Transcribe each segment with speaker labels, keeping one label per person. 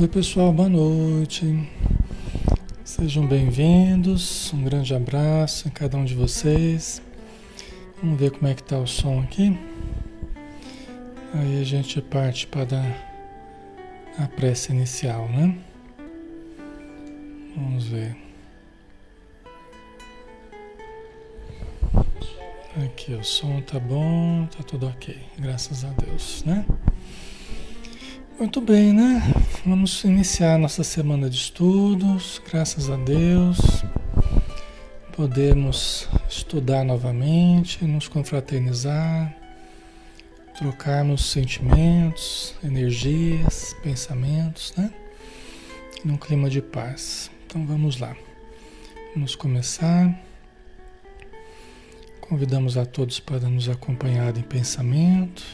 Speaker 1: Oi pessoal, boa noite. Sejam bem-vindos. Um grande abraço a cada um de vocês. Vamos ver como é que tá o som aqui. Aí a gente parte para a prece inicial, né? Vamos ver. Aqui o som tá bom, tá tudo ok, graças a Deus, né? Muito bem, né? Vamos iniciar nossa semana de estudos, graças a Deus. Podemos estudar novamente, nos confraternizar, trocarmos sentimentos, energias, pensamentos, né? Num clima de paz. Então vamos lá. Vamos começar. Convidamos a todos para nos acompanhar em pensamento.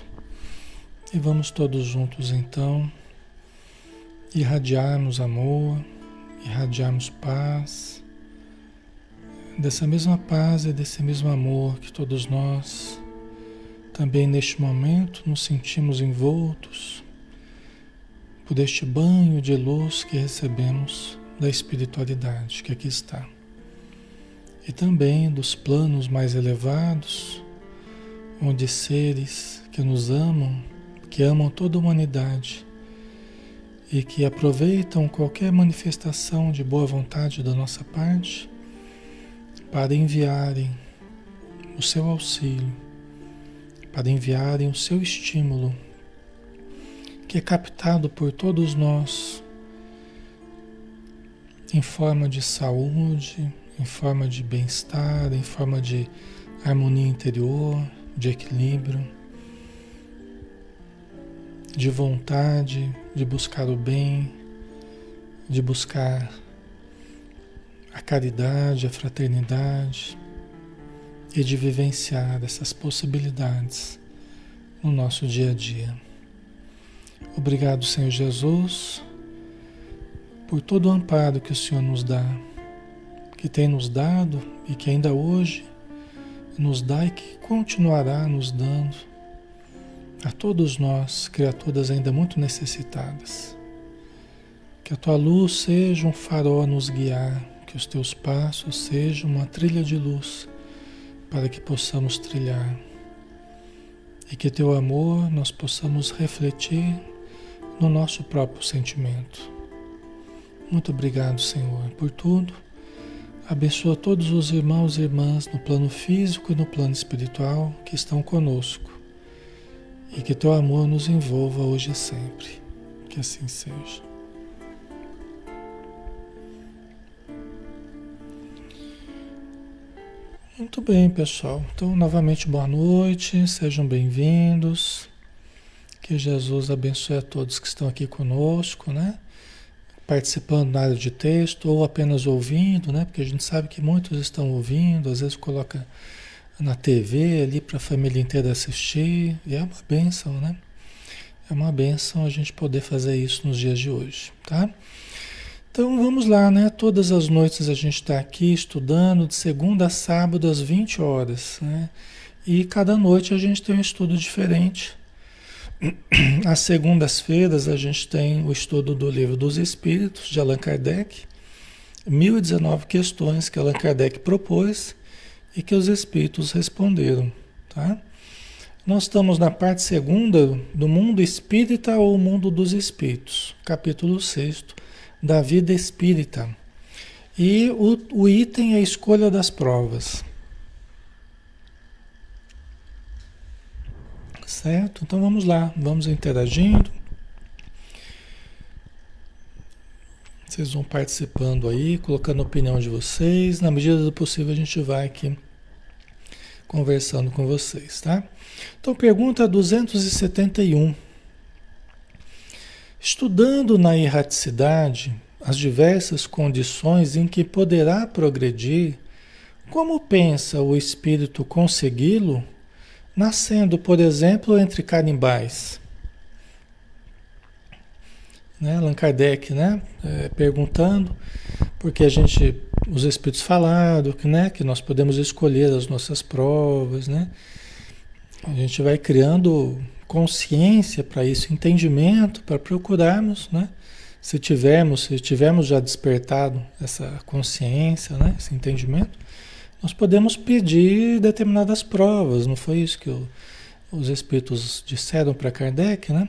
Speaker 1: E vamos todos juntos então irradiarmos amor, irradiarmos paz, dessa mesma paz e desse mesmo amor que todos nós também neste momento nos sentimos envoltos por este banho de luz que recebemos da espiritualidade que aqui está. E também dos planos mais elevados, onde seres que nos amam que amam toda a humanidade e que aproveitam qualquer manifestação de boa vontade da nossa parte para enviarem o seu auxílio, para enviarem o seu estímulo, que é captado por todos nós em forma de saúde, em forma de bem-estar, em forma de harmonia interior, de equilíbrio de vontade de buscar o bem, de buscar a caridade, a fraternidade e de vivenciar essas possibilidades no nosso dia a dia. Obrigado, Senhor Jesus, por todo o amparo que o Senhor nos dá, que tem nos dado e que ainda hoje nos dá e que continuará nos dando a todos nós, criaturas ainda muito necessitadas. Que a tua luz seja um farol a nos guiar, que os teus passos sejam uma trilha de luz para que possamos trilhar. E que teu amor nós possamos refletir no nosso próprio sentimento. Muito obrigado, Senhor, por tudo. Abençoa todos os irmãos e irmãs no plano físico e no plano espiritual que estão conosco e que teu amor nos envolva hoje e sempre. Que assim seja. Muito bem, pessoal. Então, novamente, boa noite, sejam bem-vindos. Que Jesus abençoe a todos que estão aqui conosco, né? Participando na área de texto ou apenas ouvindo, né? Porque a gente sabe que muitos estão ouvindo, às vezes coloca na TV ali para a família inteira assistir. E é uma benção, né? É uma benção a gente poder fazer isso nos dias de hoje, tá? Então vamos lá, né? Todas as noites a gente está aqui estudando, de segunda a sábado às 20 horas, né? E cada noite a gente tem um estudo diferente. Às segundas-feiras a gente tem o estudo do Livro dos Espíritos, de Allan Kardec, 1019 questões que Allan Kardec propôs e que os espíritos responderam, tá? Nós estamos na parte segunda do mundo espírita ou mundo dos espíritos, capítulo 6 da vida espírita. E o, o item é a escolha das provas. Certo? Então vamos lá, vamos interagindo. Vocês vão participando aí, colocando a opinião de vocês. Na medida do possível, a gente vai aqui conversando com vocês, tá? Então, pergunta 271. Estudando na erraticidade as diversas condições em que poderá progredir, como pensa o espírito consegui-lo, nascendo, por exemplo, entre canibais? né? Allan Kardec, né? É, perguntando, porque a gente, os Espíritos que, né? que nós podemos escolher as nossas provas, né? A gente vai criando consciência para isso, entendimento, para procurarmos, né? Se tivermos, se tivermos já despertado essa consciência, né, esse entendimento, nós podemos pedir determinadas provas, não foi isso que o, os espíritos disseram para Kardec, né?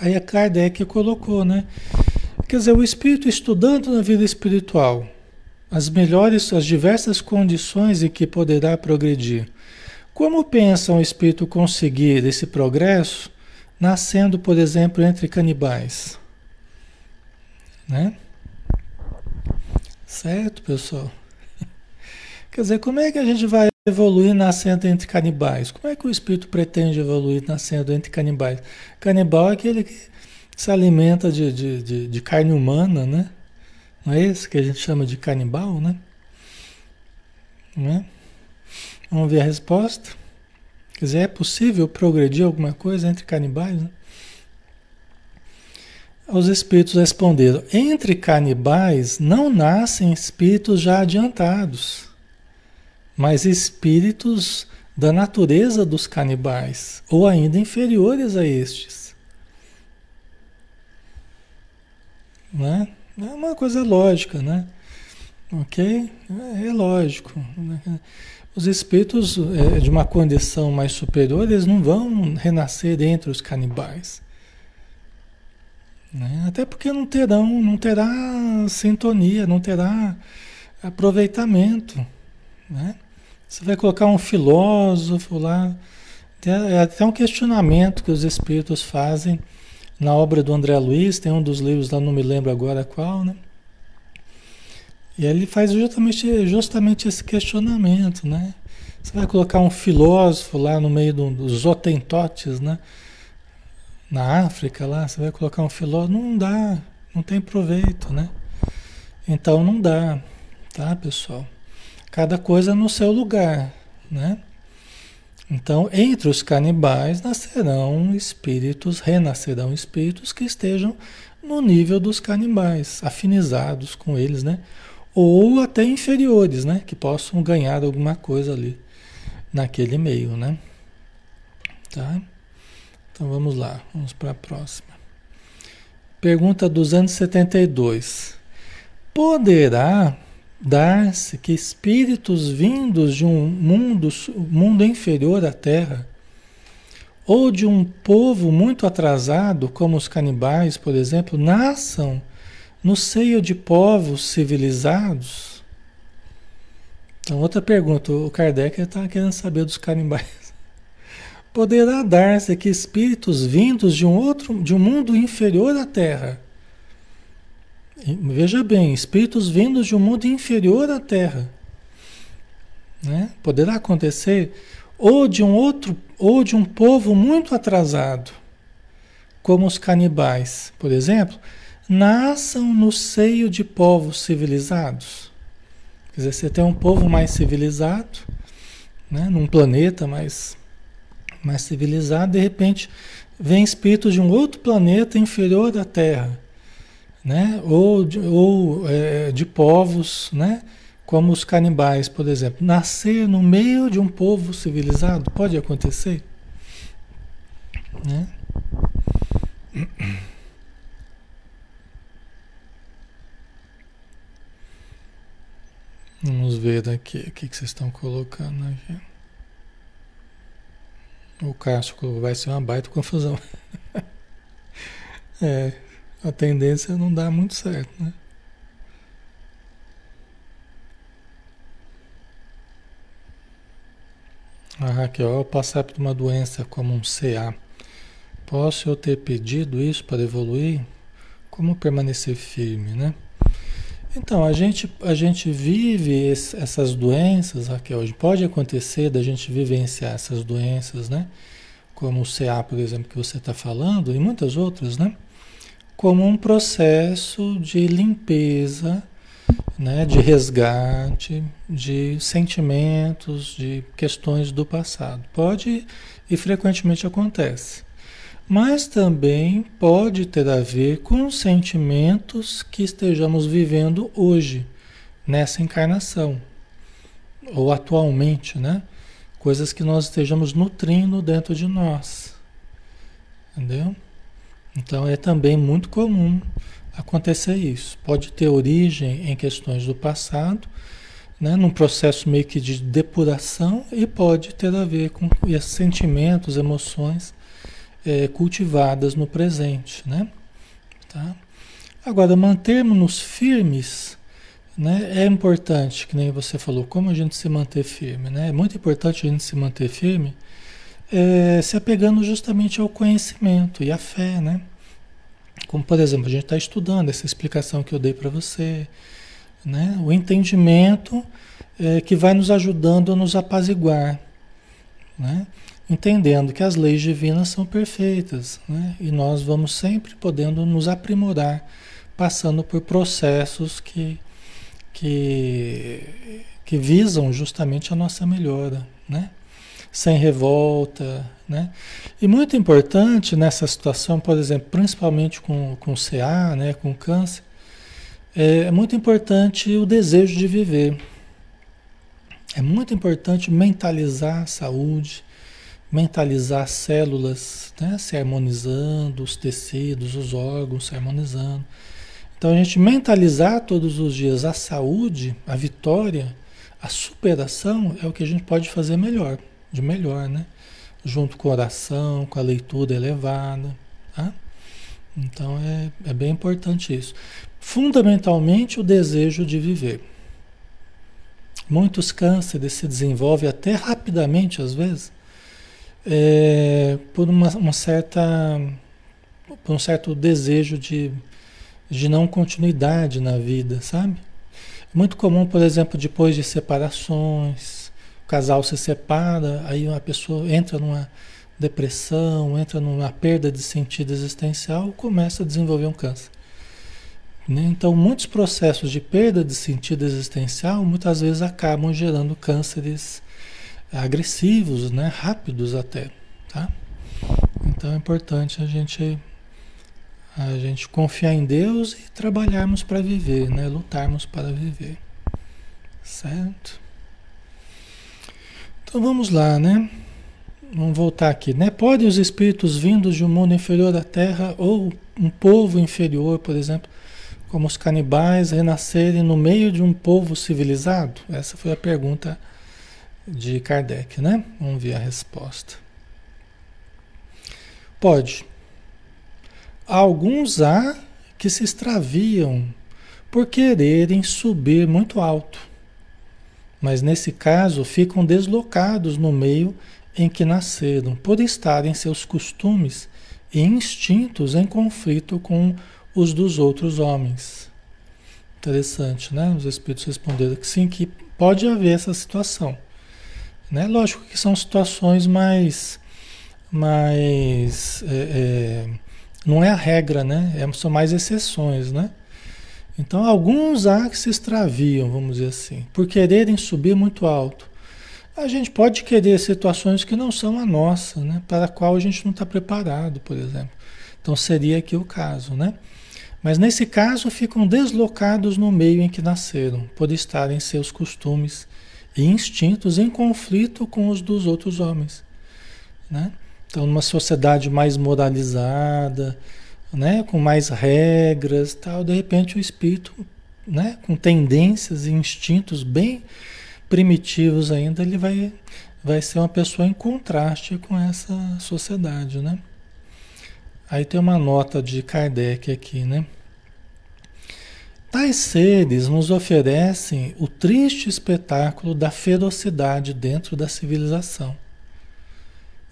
Speaker 1: Aí a Kardec colocou, né? Quer dizer, o espírito estudando na vida espiritual, as melhores, as diversas condições em que poderá progredir. Como pensa um espírito conseguir esse progresso nascendo, por exemplo, entre canibais? Né? Certo, pessoal? Quer dizer, como é que a gente vai evoluir nascendo entre canibais? Como é que o espírito pretende evoluir nascendo entre canibais? Canibal é aquele que se alimenta de, de, de, de carne humana, né? Não é esse que a gente chama de canibal, né? né? Vamos ver a resposta. Quer dizer, é possível progredir alguma coisa entre canibais? Né? Os espíritos responderam: entre canibais não nascem espíritos já adiantados mas espíritos da natureza dos canibais, ou ainda inferiores a estes. Né? É uma coisa lógica, né? Ok? É lógico. Os espíritos é, de uma condição mais superior, eles não vão renascer entre os canibais. Né? Até porque não terão, não terá sintonia, não terá aproveitamento. Né? Você vai colocar um filósofo lá. É até um questionamento que os espíritos fazem na obra do André Luiz, tem um dos livros lá, não me lembro agora qual, né? E ele faz justamente, justamente esse questionamento, né? Você vai colocar um filósofo lá no meio dos otentotes, né? Na África lá, você vai colocar um filósofo, não dá, não tem proveito, né? Então não dá, tá, pessoal? Cada coisa no seu lugar, né? Então, entre os canibais nascerão espíritos, renascerão espíritos que estejam no nível dos canibais, afinizados com eles, né? Ou até inferiores, né? Que possam ganhar alguma coisa ali naquele meio, né? Tá? Então vamos lá, vamos para a próxima. Pergunta 272. Poderá dar-se que espíritos vindos de um mundo, mundo inferior à Terra, ou de um povo muito atrasado, como os canibais, por exemplo, nasçam no seio de povos civilizados? Então, outra pergunta, o Kardec está querendo saber dos canibais. Poderá dar-se que espíritos vindos de um outro, de um mundo inferior à Terra, Veja bem, espíritos vindos de um mundo inferior à Terra. Né? Poderá acontecer ou de um outro, ou de um povo muito atrasado, como os canibais, por exemplo, nasçam no seio de povos civilizados. Quer dizer, você tem um povo mais civilizado, né? num planeta mais, mais civilizado, de repente vem espíritos de um outro planeta inferior à Terra né? ou, de, ou é, de povos, né? como os canibais, por exemplo. Nascer no meio de um povo civilizado pode acontecer. Né? Vamos ver aqui o que, vocês estão colocando aqui. O Cássio vai ser uma baita confusão. é, a tendência não dá muito certo, né? A Raquel, ao passar por uma doença como um CA, posso eu ter pedido isso para evoluir? Como permanecer firme, né? Então, a gente, a gente vive esse, essas doenças, Raquel, pode acontecer da gente vivenciar essas doenças, né? Como o CA, por exemplo, que você está falando, e muitas outras, né? Como um processo de limpeza, né, de resgate de sentimentos, de questões do passado. Pode e frequentemente acontece. Mas também pode ter a ver com sentimentos que estejamos vivendo hoje, nessa encarnação, ou atualmente, né? Coisas que nós estejamos nutrindo dentro de nós. Entendeu? Então é também muito comum acontecer isso. Pode ter origem em questões do passado, né, num processo meio que de depuração, e pode ter a ver com esses sentimentos, emoções é, cultivadas no presente. Né? Tá? Agora, mantermos-nos firmes né, é importante, que nem você falou, como a gente se manter firme. Né? É muito importante a gente se manter firme é, se apegando justamente ao conhecimento e à fé, né? Como, por exemplo, a gente está estudando essa explicação que eu dei para você, né? O entendimento é, que vai nos ajudando a nos apaziguar, né? Entendendo que as leis divinas são perfeitas, né? E nós vamos sempre podendo nos aprimorar, passando por processos que, que, que visam justamente a nossa melhora, né? sem revolta, né? E muito importante nessa situação, por exemplo, principalmente com, com CA, né, com câncer, é muito importante o desejo de viver. É muito importante mentalizar a saúde, mentalizar as células, né, se harmonizando, os tecidos, os órgãos se harmonizando. Então a gente mentalizar todos os dias a saúde, a vitória, a superação é o que a gente pode fazer melhor de melhor, né? Junto com a oração, com a leitura elevada, tá? Então é, é bem importante isso. Fundamentalmente o desejo de viver. Muitos cânceres se desenvolvem até rapidamente, às vezes, é, por uma, uma, certa, por um certo desejo de, de não continuidade na vida, sabe? Muito comum, por exemplo, depois de separações, casal se separa, aí uma pessoa entra numa depressão, entra numa perda de sentido existencial, começa a desenvolver um câncer. Né? Então, muitos processos de perda de sentido existencial muitas vezes acabam gerando cânceres agressivos, né? rápidos até. Tá? Então é importante a gente a gente confiar em Deus e trabalharmos para viver, né? lutarmos para viver. Certo? Então vamos lá, né? Vamos voltar aqui, né? Podem os espíritos vindos de um mundo inferior à Terra ou um povo inferior, por exemplo, como os canibais, renascerem no meio de um povo civilizado? Essa foi a pergunta de Kardec, né? Vamos ver a resposta. Pode. Alguns há que se extraviam por quererem subir muito alto mas nesse caso ficam deslocados no meio em que nasceram, por estarem seus costumes e instintos em conflito com os dos outros homens. Interessante, né? Os espíritos responderam que sim, que pode haver essa situação. Né? Lógico que são situações mais. mais é, é, não é a regra, né? É, são mais exceções, né? Então, alguns há que se extraviam, vamos dizer assim, por quererem subir muito alto. A gente pode querer situações que não são a nossa, né? para a qual a gente não está preparado, por exemplo. Então, seria aqui o caso, né? Mas nesse caso, ficam deslocados no meio em que nasceram, por estarem seus costumes e instintos em conflito com os dos outros homens. Né? Então, numa sociedade mais moralizada, né, com mais regras, tal, de repente o espírito, né, com tendências e instintos bem primitivos ainda, ele vai vai ser uma pessoa em contraste com essa sociedade, né? Aí tem uma nota de Kardec aqui, né? Tais seres nos oferecem o triste espetáculo da ferocidade dentro da civilização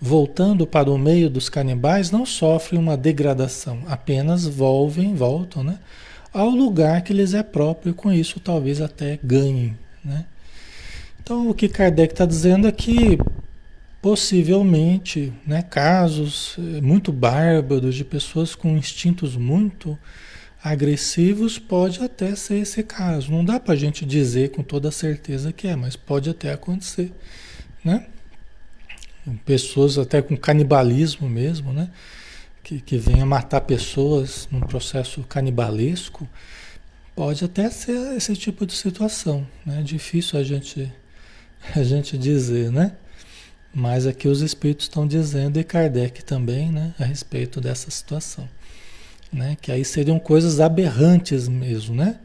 Speaker 1: voltando para o meio dos canibais, não sofrem uma degradação, apenas volvem, voltam né, ao lugar que lhes é próprio, com isso talvez até ganhem. Né? Então, o que Kardec está dizendo é que possivelmente né, casos eh, muito bárbaros de pessoas com instintos muito agressivos pode até ser esse caso. Não dá para a gente dizer com toda certeza que é, mas pode até acontecer. Né? Pessoas até com canibalismo mesmo, né? Que, que vem a matar pessoas num processo canibalesco, pode até ser esse tipo de situação, né? Difícil a gente, a gente dizer, né? Mas aqui os espíritos estão dizendo, e Kardec também, né? A respeito dessa situação. né? Que aí seriam coisas aberrantes mesmo, né?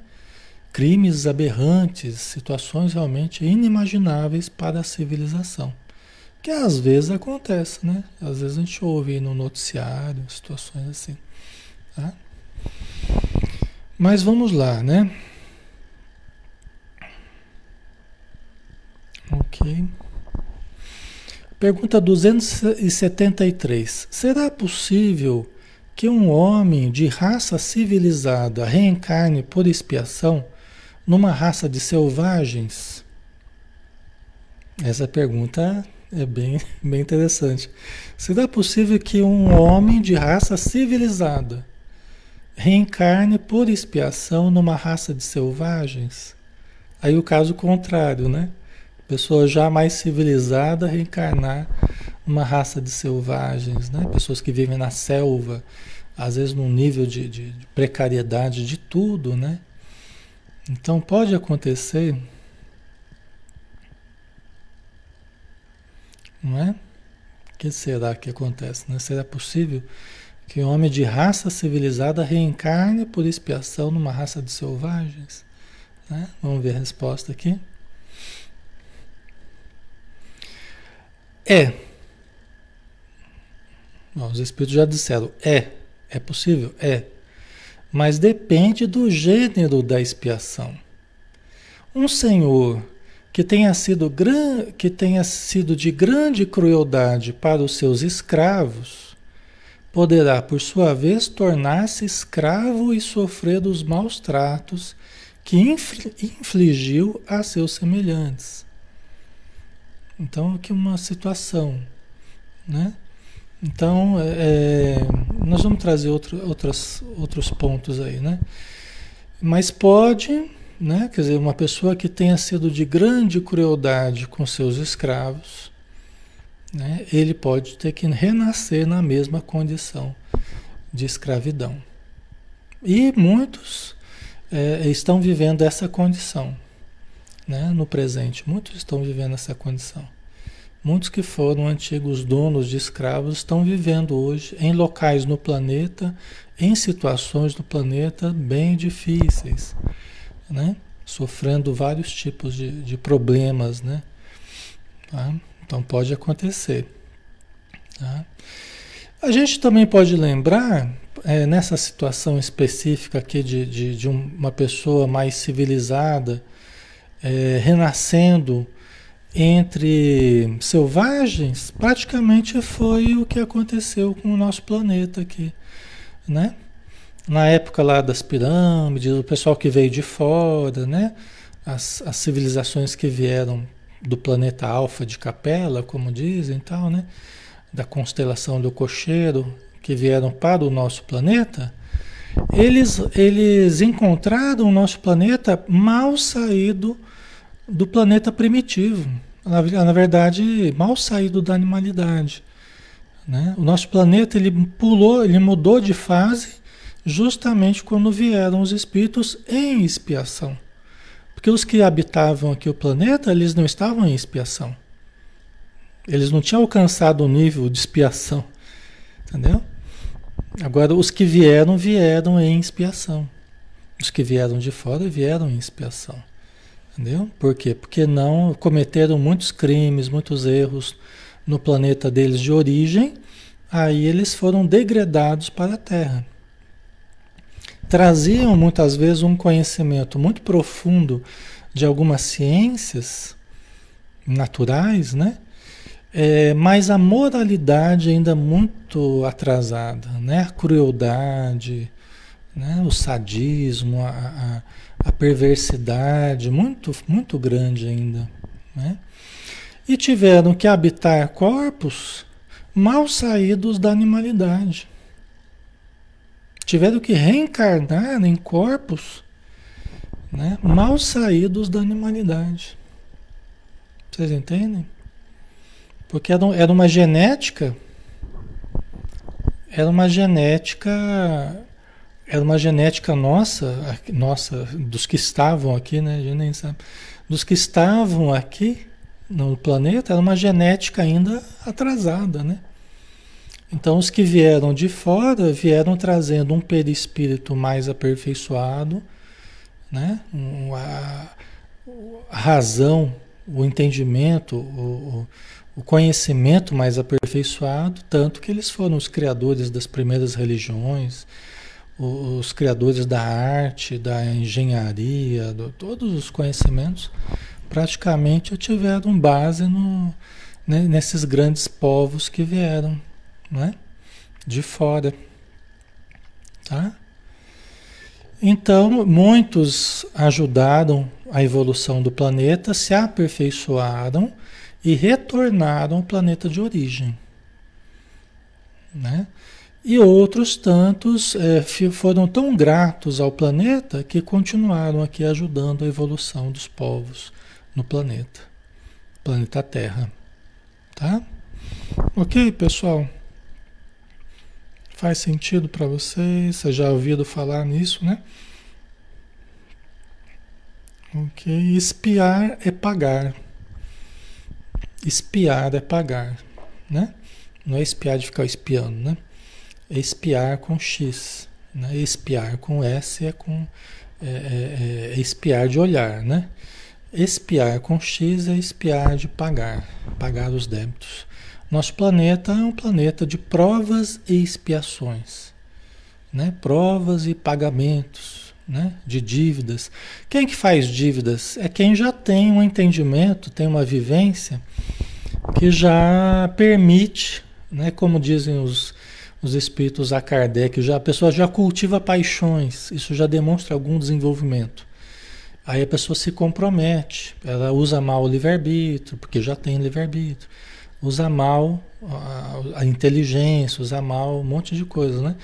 Speaker 1: Crimes aberrantes, situações realmente inimagináveis para a civilização. Que às vezes acontece, né? Às vezes a gente ouve no noticiário situações assim. Tá? Mas vamos lá, né? Ok. Pergunta 273. Será possível que um homem de raça civilizada reencarne por expiação numa raça de selvagens? Essa pergunta é bem, bem interessante. Será possível que um homem de raça civilizada reencarne por expiação numa raça de selvagens? Aí o caso contrário, né? Pessoa já mais civilizada reencarnar numa raça de selvagens, né? Pessoas que vivem na selva, às vezes num nível de, de, de precariedade de tudo, né? Então pode acontecer Não é? O que será que acontece? Né? Será possível que um homem de raça civilizada reencarne por expiação numa raça de selvagens? Né? Vamos ver a resposta aqui. É. Bom, os espíritos já disseram, é. É possível? É. Mas depende do gênero da expiação. Um senhor que tenha sido, gran, que tenha sido de grande crueldade para os seus escravos, poderá, por sua vez, tornar-se escravo e sofrer dos maus tratos que infligiu a seus semelhantes. Então, aqui uma situação, né? Então, é, é nós vamos trazer outro, outros, outros pontos aí, né? Mas pode né? Quer dizer, uma pessoa que tenha sido de grande crueldade com seus escravos, né? ele pode ter que renascer na mesma condição de escravidão. E muitos é, estão vivendo essa condição né? no presente. Muitos estão vivendo essa condição. Muitos que foram antigos donos de escravos estão vivendo hoje em locais no planeta, em situações no planeta bem difíceis né? Sofrendo vários tipos de, de problemas, né? Tá? Então pode acontecer. Tá? A gente também pode lembrar, é, nessa situação específica aqui de, de, de uma pessoa mais civilizada, é, renascendo entre selvagens, praticamente foi o que aconteceu com o nosso planeta aqui, né? Na época lá das pirâmides, o pessoal que veio de fora, né? As, as civilizações que vieram do planeta Alfa de Capela, como dizem, tal, né? Da constelação do Cocheiro, que vieram para o nosso planeta, eles, eles encontraram o nosso planeta mal saído do planeta primitivo. Na, na verdade, mal saído da animalidade. Né? O nosso planeta ele pulou, ele mudou de fase justamente quando vieram os espíritos em expiação. Porque os que habitavam aqui o planeta, eles não estavam em expiação. Eles não tinham alcançado o nível de expiação. Entendeu? Agora, os que vieram, vieram em expiação. Os que vieram de fora vieram em expiação. Entendeu? Por quê? Porque não cometeram muitos crimes, muitos erros no planeta deles de origem, aí eles foram degradados para a Terra traziam muitas vezes um conhecimento muito profundo de algumas ciências naturais, né? É, mas a moralidade ainda muito atrasada, né? A crueldade, né? o sadismo, a, a, a perversidade muito, muito grande ainda, né? E tiveram que habitar corpos mal saídos da animalidade tiveram que reencarnar em corpos né, mal saídos da animalidade. Vocês entendem? Porque era, uma genética, era uma genética, era uma genética nossa, nossa, dos que estavam aqui, né? A gente nem sabe. Dos que estavam aqui no planeta, era uma genética ainda atrasada, né? Então, os que vieram de fora vieram trazendo um perispírito mais aperfeiçoado, né? a, razão, o entendimento, o, o conhecimento mais aperfeiçoado, tanto que eles foram os criadores das primeiras religiões, os criadores da arte, da engenharia, do, todos os conhecimentos praticamente tiveram base no, né, nesses grandes povos que vieram né, de fora. Tá? Então, muitos ajudaram a evolução do planeta, se aperfeiçoaram e retornaram ao planeta de origem. Né? E outros tantos é, foram tão gratos ao planeta que continuaram aqui ajudando a evolução dos povos no planeta, planeta Terra. Tá? Ok, pessoal? Faz sentido para vocês? Você já ouviram falar nisso, né? Ok, espiar é pagar. Espiar é pagar, né? Não é espiar de ficar espiando, né? É espiar com X, né? Espiar com S é com é, é, é espiar de olhar, né? Espiar com X é espiar de pagar, pagar os débitos. Nosso planeta é um planeta de provas e expiações, né? Provas e pagamentos, né? De dívidas. Quem que faz dívidas? É quem já tem um entendimento, tem uma vivência que já permite, né, como dizem os, os espíritos a Kardec, já, a pessoa já cultiva paixões, isso já demonstra algum desenvolvimento. Aí a pessoa se compromete, ela usa mal o livre-arbítrio, porque já tem livre-arbítrio, usa mal a, a, inteligência, usa mal um monte de coisas, né?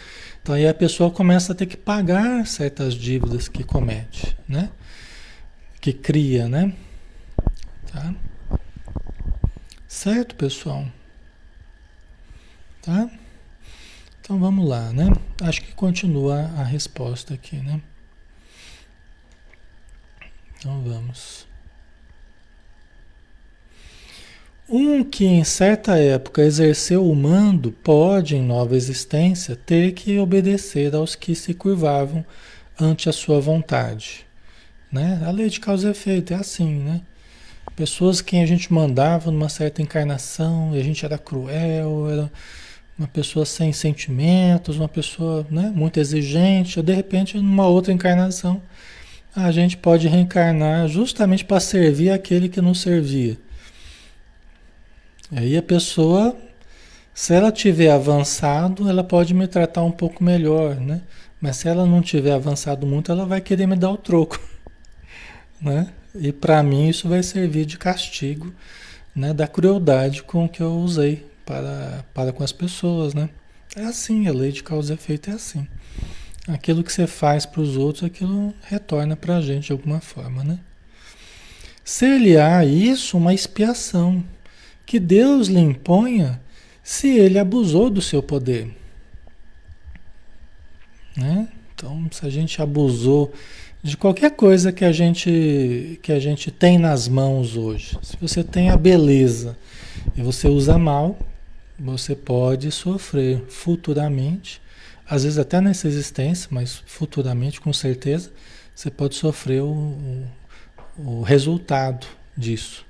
Speaker 1: Então aí a pessoa começa a ter que pagar certas dívidas que comete, né? Que cria, né? Tá? Certo, pessoal? Tá? Então vamos lá, né? Acho que continua a resposta aqui, né? Então vamos. Um que em certa época exerceu o mando pode, em nova existência, ter que obedecer aos que se curvavam ante a sua vontade. Né? A lei de causa e efeito é assim, né? Pessoas que a gente mandava numa certa encarnação e a gente era cruel, era uma pessoa sem sentimentos, uma pessoa né, muito exigente, de repente, numa outra encarnação, a gente pode reencarnar justamente para servir aquele que não servia. Aí a pessoa, se ela tiver avançado, ela pode me tratar um pouco melhor, né? Mas se ela não tiver avançado muito, ela vai querer me dar o troco, né? E para mim isso vai servir de castigo, né, da crueldade com que eu usei para, para com as pessoas, né? É assim, a lei de causa e efeito é assim. Aquilo que você faz para os outros, aquilo retorna para a gente de alguma forma, né? Ser-lhe-á isso uma expiação que Deus lhe imponha se ele abusou do seu poder. Né? Então, se a gente abusou de qualquer coisa que a gente que a gente tem nas mãos hoje. Se você tem a beleza e você usa mal, você pode sofrer futuramente, às vezes até nessa existência, mas futuramente com certeza, você pode sofrer o, o, o resultado disso.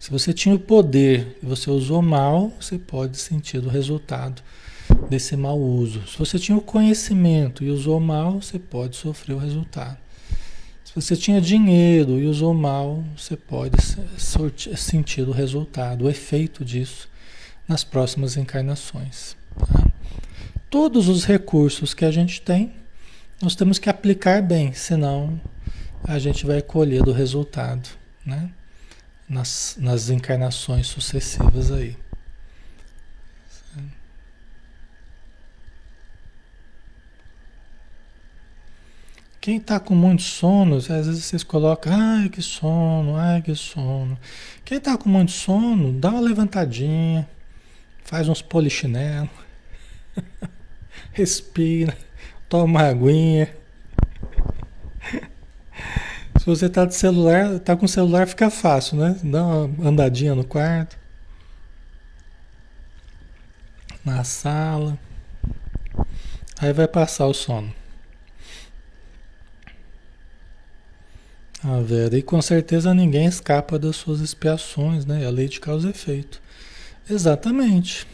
Speaker 1: Se você tinha o poder e você usou mal, você pode sentir o resultado desse mau uso. Se você tinha o conhecimento e usou mal, você pode sofrer o resultado. Se você tinha dinheiro e usou mal, você pode sentir o resultado, o efeito disso nas próximas encarnações. Tá? Todos os recursos que a gente tem, nós temos que aplicar bem, senão a gente vai colher do resultado, né? Nas, nas encarnações sucessivas aí. Quem está com muito sono, às vezes vocês colocam, ai que sono, ai que sono. Quem está com muito sono, dá uma levantadinha, faz uns polichinelo, respira, toma uma aguinha. Se você está de celular, tá com celular, fica fácil, né? Dá uma andadinha no quarto. na sala. Aí vai passar o sono. Ah, Vera, e com certeza ninguém escapa das suas expiações, né? É a lei de causa e efeito. Exatamente.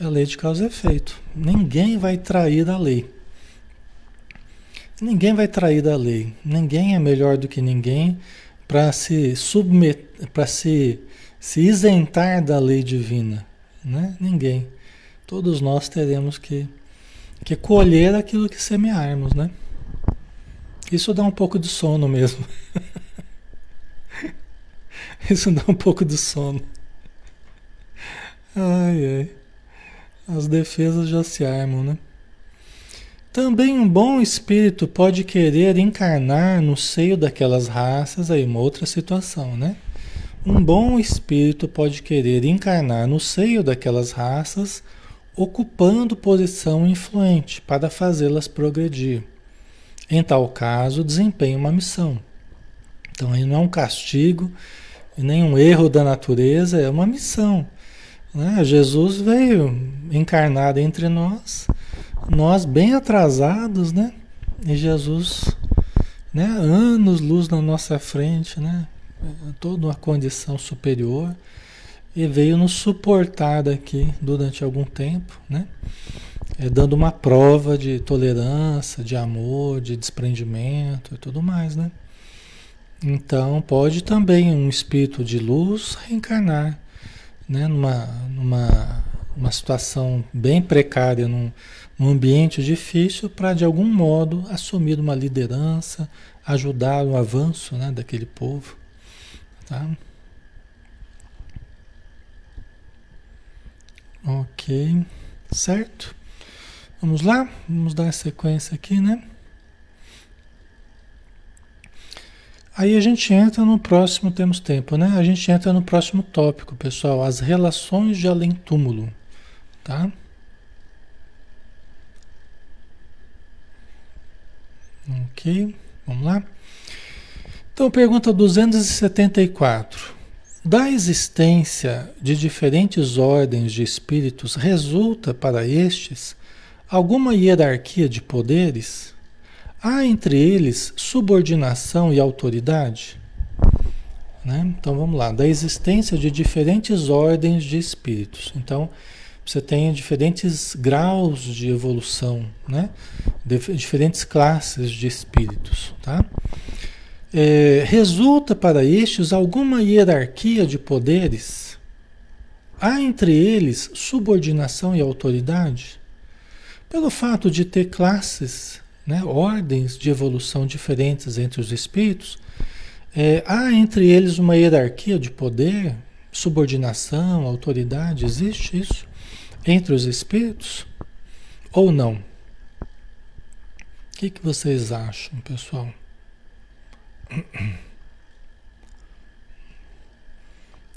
Speaker 1: É a lei de causa e efeito. Ninguém vai trair da lei. Ninguém vai trair da lei. Ninguém é melhor do que ninguém para se submeter, para se, se isentar da lei divina. Né? Ninguém. Todos nós teremos que, que colher aquilo que semearmos, né? Isso dá um pouco de sono mesmo. Isso dá um pouco de sono. Ai, ai. As defesas já se armam, né? Também um bom espírito pode querer encarnar no seio daquelas raças, aí uma outra situação, né? Um bom espírito pode querer encarnar no seio daquelas raças, ocupando posição influente para fazê-las progredir. Em tal caso, desempenha uma missão. Então, aí não é um castigo, nem um erro da natureza, é uma missão. Né? Jesus veio encarnado entre nós, nós bem atrasados, né? E Jesus, né? Anos luz na nossa frente, né? Toda uma condição superior e veio nos suportar daqui durante algum tempo, né? é, dando uma prova de tolerância, de amor, de desprendimento e tudo mais, né? Então pode também um espírito de luz reencarnar, né? Numa, numa uma situação bem precária, num, num ambiente difícil, para de algum modo assumir uma liderança, ajudar o avanço, né? Daquele povo, tá? Ok, certo? Vamos lá? Vamos dar sequência aqui, né? Aí a gente entra no próximo, temos tempo, né? A gente entra no próximo tópico, pessoal, as relações de além-túmulo, tá? Ok, vamos lá? Então, pergunta 274. Da existência de diferentes ordens de espíritos resulta para estes alguma hierarquia de poderes? Há entre eles subordinação e autoridade? Né? Então vamos lá, da existência de diferentes ordens de espíritos. Então você tem diferentes graus de evolução, né? Diferentes classes de espíritos. Tá? É, resulta para estes alguma hierarquia de poderes? Há entre eles subordinação e autoridade? Pelo fato de ter classes, né, ordens de evolução diferentes entre os espíritos, é, há entre eles uma hierarquia de poder, subordinação, autoridade, existe isso entre os espíritos ou não? O que, que vocês acham, pessoal?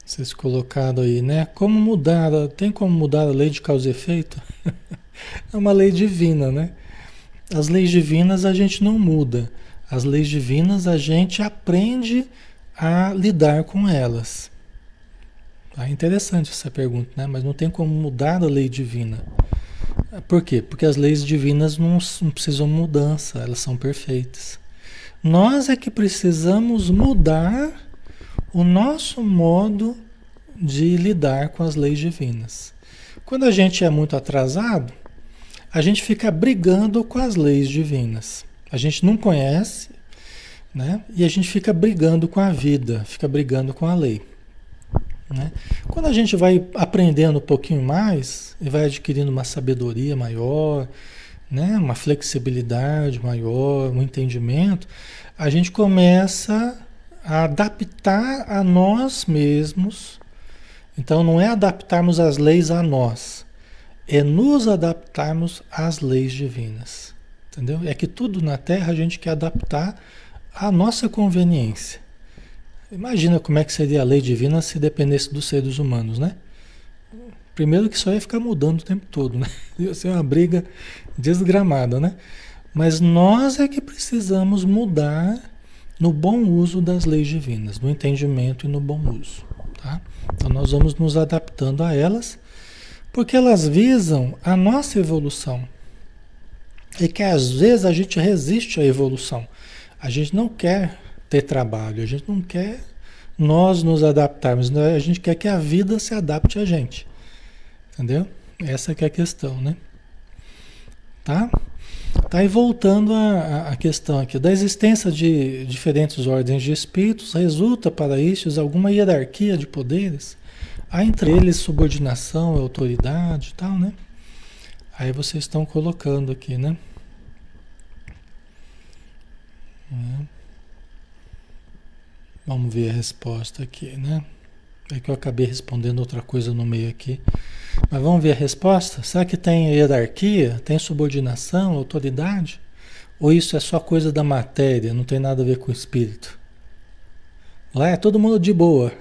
Speaker 1: Vocês colocaram aí, né? Como mudar? Tem como mudar a lei de causa e efeito? É uma lei divina, né? As leis divinas a gente não muda. As leis divinas a gente aprende a lidar com elas. É interessante essa pergunta, né? Mas não tem como mudar a lei divina. Por quê? Porque as leis divinas não, não precisam mudança, elas são perfeitas. Nós é que precisamos mudar o nosso modo de lidar com as leis divinas. Quando a gente é muito atrasado, a gente fica brigando com as leis divinas. A gente não conhece, né? E a gente fica brigando com a vida, fica brigando com a lei. Né? Quando a gente vai aprendendo um pouquinho mais e vai adquirindo uma sabedoria maior, né? uma flexibilidade maior, um entendimento, a gente começa a adaptar a nós mesmos. Então não é adaptarmos as leis a nós, é nos adaptarmos às leis divinas. Entendeu? É que tudo na Terra a gente quer adaptar à nossa conveniência. Imagina como é que seria a lei divina se dependesse dos seres humanos, né? Primeiro que só ia ficar mudando o tempo todo, né? Ia ser uma briga desgramada, né? Mas nós é que precisamos mudar no bom uso das leis divinas, no entendimento e no bom uso, tá? Então nós vamos nos adaptando a elas Porque elas visam a nossa evolução. E que às vezes a gente resiste à evolução. A gente não quer ter trabalho, a gente não quer nós nos adaptarmos, né? a gente quer que a vida se adapte a gente. Entendeu? Essa que é a questão, né? Tá? Tá, e voltando à, questão aqui, da existência de diferentes ordens de espíritos, resulta para estes alguma hierarquia de poderes? Há entre eles subordinação, autoridade e tal, né? Aí vocês estão colocando aqui, né? É. Vamos ver a resposta aqui, né? É que eu acabei respondendo outra coisa no meio aqui. Mas vamos ver a resposta? Será que tem hierarquia? Tem subordinação, autoridade? Ou isso é só coisa da matéria, não tem nada a ver com o espírito? Lá é todo mundo de boa.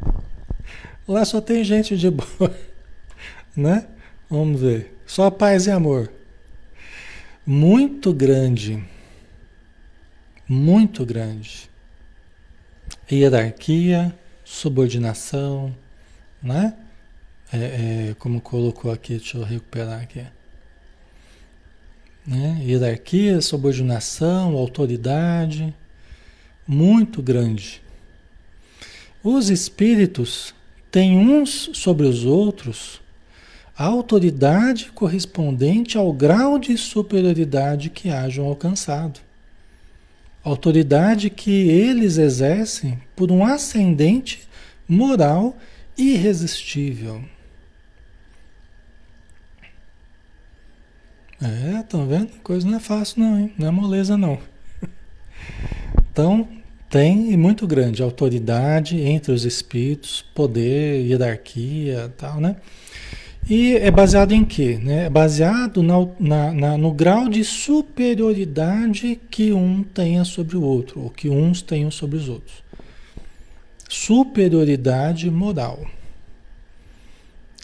Speaker 1: Lá só tem gente de boa. Né? Vamos ver. Só paz e amor. Muito grande. Muito grande. Hierarquia, subordinação, né? É, é, como colocou aqui, deixa eu recuperar aqui. Né? Hierarquia, subordinação, autoridade, muito grande. Os espíritos têm uns sobre os outros a autoridade correspondente ao grau de superioridade que hajam alcançado. Autoridade que eles exercem por um ascendente moral irresistível. É, estão vendo? Coisa não é fácil não, hein? Não é moleza não. Então, tem e muito grande autoridade entre os espíritos, poder, hierarquia, tal, né? E é baseado em quê? Né? É baseado na, na, na, no grau de superioridade que um tenha sobre o outro, ou que uns tenham sobre os outros. Superioridade moral.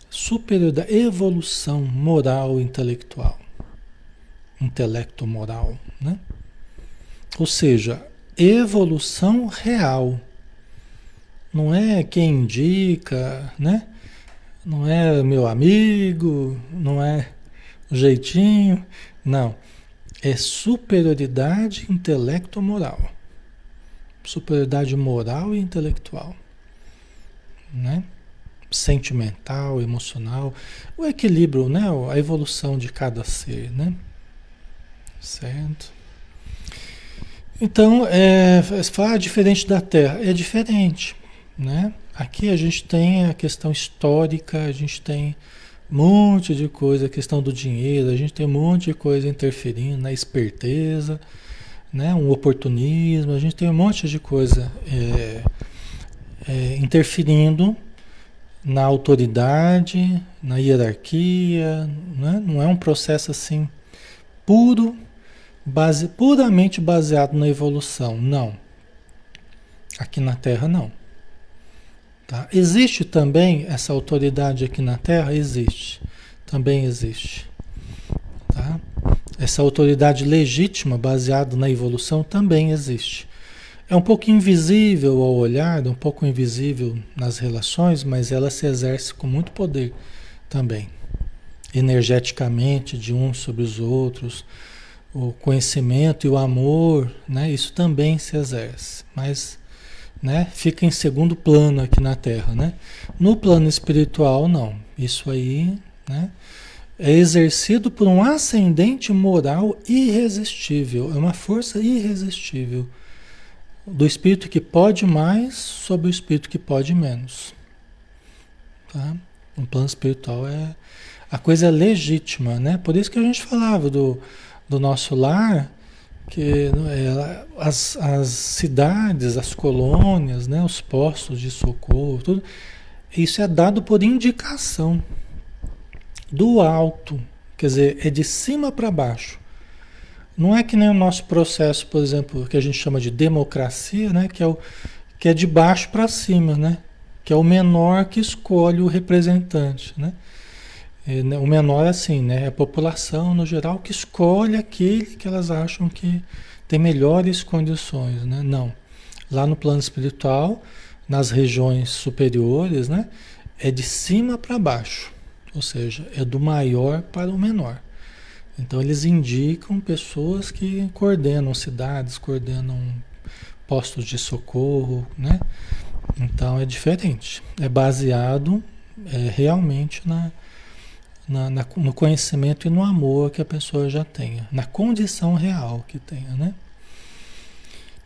Speaker 1: Superioridade, evolução moral intelectual. Intelecto moral, né? Ou seja, evolução real. Não é quem indica, né? Não é meu amigo, não é jeitinho, não. É superioridade intelecto-moral. Superioridade moral e intelectual. Né? Sentimental, emocional. O equilíbrio, né? A evolução de cada ser, né? Certo? Então, é, falar diferente da Terra é diferente, né? Aqui a gente tem a questão histórica, a gente tem um monte de coisa, a questão do dinheiro, a gente tem um monte de coisa interferindo na esperteza, né? um oportunismo, a gente tem um monte de coisa é, é, interferindo na autoridade, na hierarquia, né? não é um processo assim puro, base, puramente baseado na evolução, não. Aqui na Terra não. Tá? Existe também essa autoridade aqui na Terra? Existe. Também existe. Tá? Essa autoridade legítima, baseada na evolução, também existe. É um pouco invisível ao olhar, um pouco invisível nas relações, mas ela se exerce com muito poder também. Energeticamente, de uns sobre os outros. O conhecimento e o amor, né? isso também se exerce. Mas né? Fica em segundo plano aqui na Terra, né? No plano espiritual, não. Isso aí, né? É exercido por um ascendente moral irresistível. É uma força irresistível do espírito que pode mais sobre o espírito que pode menos. Tá? No plano espiritual é a coisa é legítima, né? Por isso que a gente falava do, do nosso lar que é, as, as cidades, as colônias, né, os postos de socorro, tudo, isso é dado por indicação do alto, quer dizer, é de cima para baixo. Não é que nem o nosso processo, por exemplo, que a gente chama de democracia, né, que é, o, que é de baixo para cima, né, que é o menor que escolhe o representante, né. Né, o menor é assim, né? É a população no geral que escolhe aquele que elas acham que tem melhores condições, né? Não. Lá no plano espiritual, nas regiões superiores, né? É de cima para baixo. Ou seja, é do maior para o menor. Então eles indicam pessoas que coordenam cidades, coordenam postos de socorro, né? Então é diferente. É baseado é, realmente na, na, na, no conhecimento e no amor que a pessoa já tenha, na condição real que tenha, né?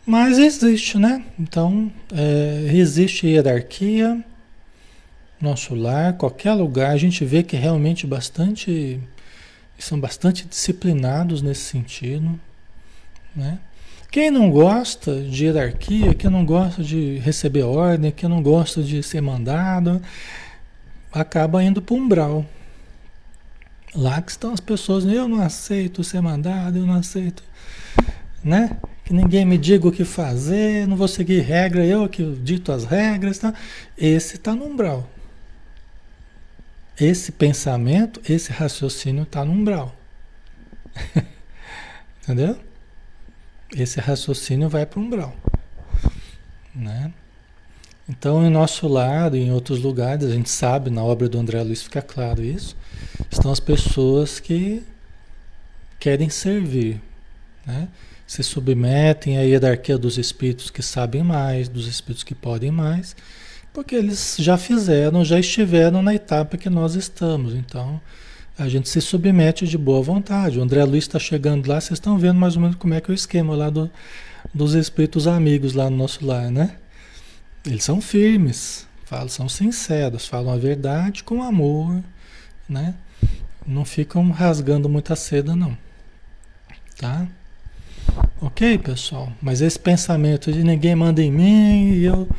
Speaker 1: Mas existe, né? Então, é, existe hierarquia, nosso lar, qualquer lugar, a gente vê que é realmente bastante, são bastante disciplinados nesse sentido, né? Quem não gosta de hierarquia, quem não gosta de receber ordem, quem não gosta de ser mandado, acaba indo para o umbral. Lá que estão as pessoas, eu não aceito ser mandado, eu não aceito, né? Que ninguém me diga o que fazer, não vou seguir regra, eu que dito as regras, tá? Esse está no umbral. Esse pensamento, esse raciocínio está no umbral. Entendeu? esse raciocínio vai para o umbral. Né? Então, em nosso lado, em outros lugares, a gente sabe, na obra do André Luiz fica claro isso, estão as pessoas que querem servir, né? se submetem à hierarquia dos espíritos que sabem mais, dos espíritos que podem mais, porque eles já fizeram, já estiveram na etapa que nós estamos. Então, a gente se submete de boa vontade. O André Luiz está chegando lá, vocês estão vendo mais ou menos como é que é o esquema lá do, dos espíritos amigos lá no nosso lar, né? Eles são firmes, falam, são sinceros, falam a verdade com amor, né? Não ficam rasgando muita seda, não. Tá? Ok, pessoal? Mas esse pensamento de ninguém manda em mim, eu,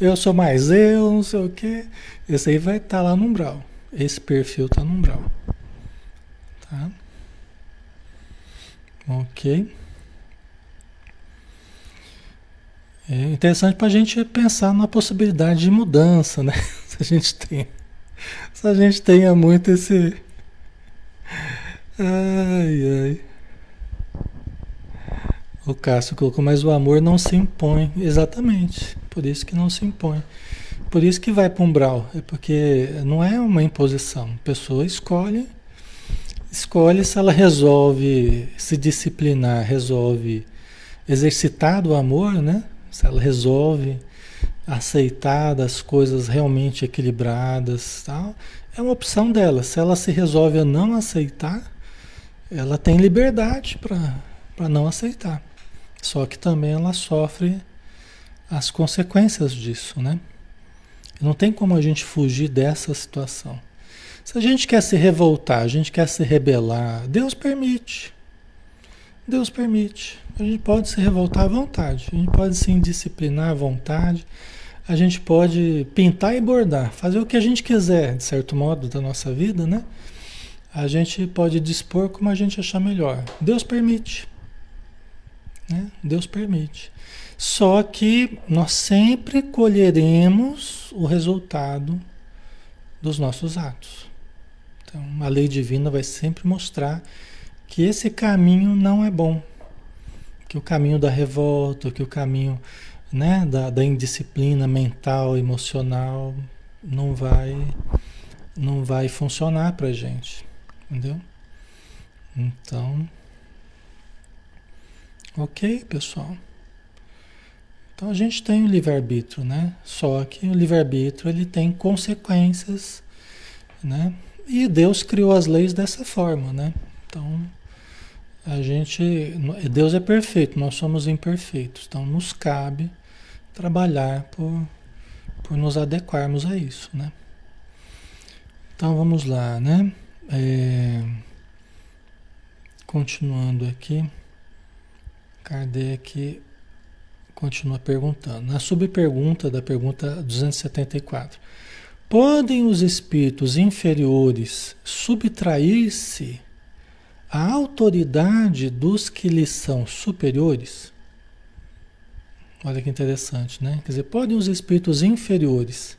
Speaker 1: eu sou mais eu, não sei o quê, esse aí vai estar tá lá no umbral. Esse perfil está no umbral. Tá? Ok. É interessante para a gente pensar na possibilidade de mudança, né? Se a gente tem, se a gente tenha muito esse, ai, ai. O Cássio colocou, mas o amor não se impõe. Exatamente. Por isso que não se impõe. Por isso que vai para um umbral. É porque não é uma imposição. A pessoa escolhe escolhe se ela resolve se disciplinar, resolve exercitar o amor, né? Se ela resolve aceitar as coisas realmente equilibradas, tal, é uma opção dela. Se ela se resolve a não aceitar, ela tem liberdade para não aceitar. Só que também ela sofre as consequências disso, né? Não tem como a gente fugir dessa situação. Se a gente quer se revoltar, a gente quer se rebelar, Deus permite. Deus permite. A gente pode se revoltar à vontade, a gente pode se indisciplinar à vontade, a gente pode pintar e bordar, fazer o que a gente quiser, de certo modo, da nossa vida, né? A gente pode dispor como a gente achar melhor. Deus permite. Né? Deus permite. Só que nós sempre colheremos o resultado dos nossos atos. Então, a lei divina vai sempre mostrar que esse caminho não é bom, que o caminho da revolta, que o caminho né, da, da indisciplina mental, emocional, não vai, não vai funcionar para gente, entendeu? Então, ok, pessoal. Então a gente tem o livre-arbítrio, né? Só que o livre-arbítrio ele tem consequências, né? E Deus criou as leis dessa forma, né? Então, a gente. Deus é perfeito, nós somos imperfeitos. Então, nos cabe trabalhar por, por nos adequarmos a isso, né? Então, vamos lá, né? É, continuando aqui. Kardec continua perguntando. Na subpergunta da pergunta 274. Podem os espíritos inferiores subtrair-se à autoridade dos que lhes são superiores? Olha que interessante, né? Quer dizer, podem os espíritos inferiores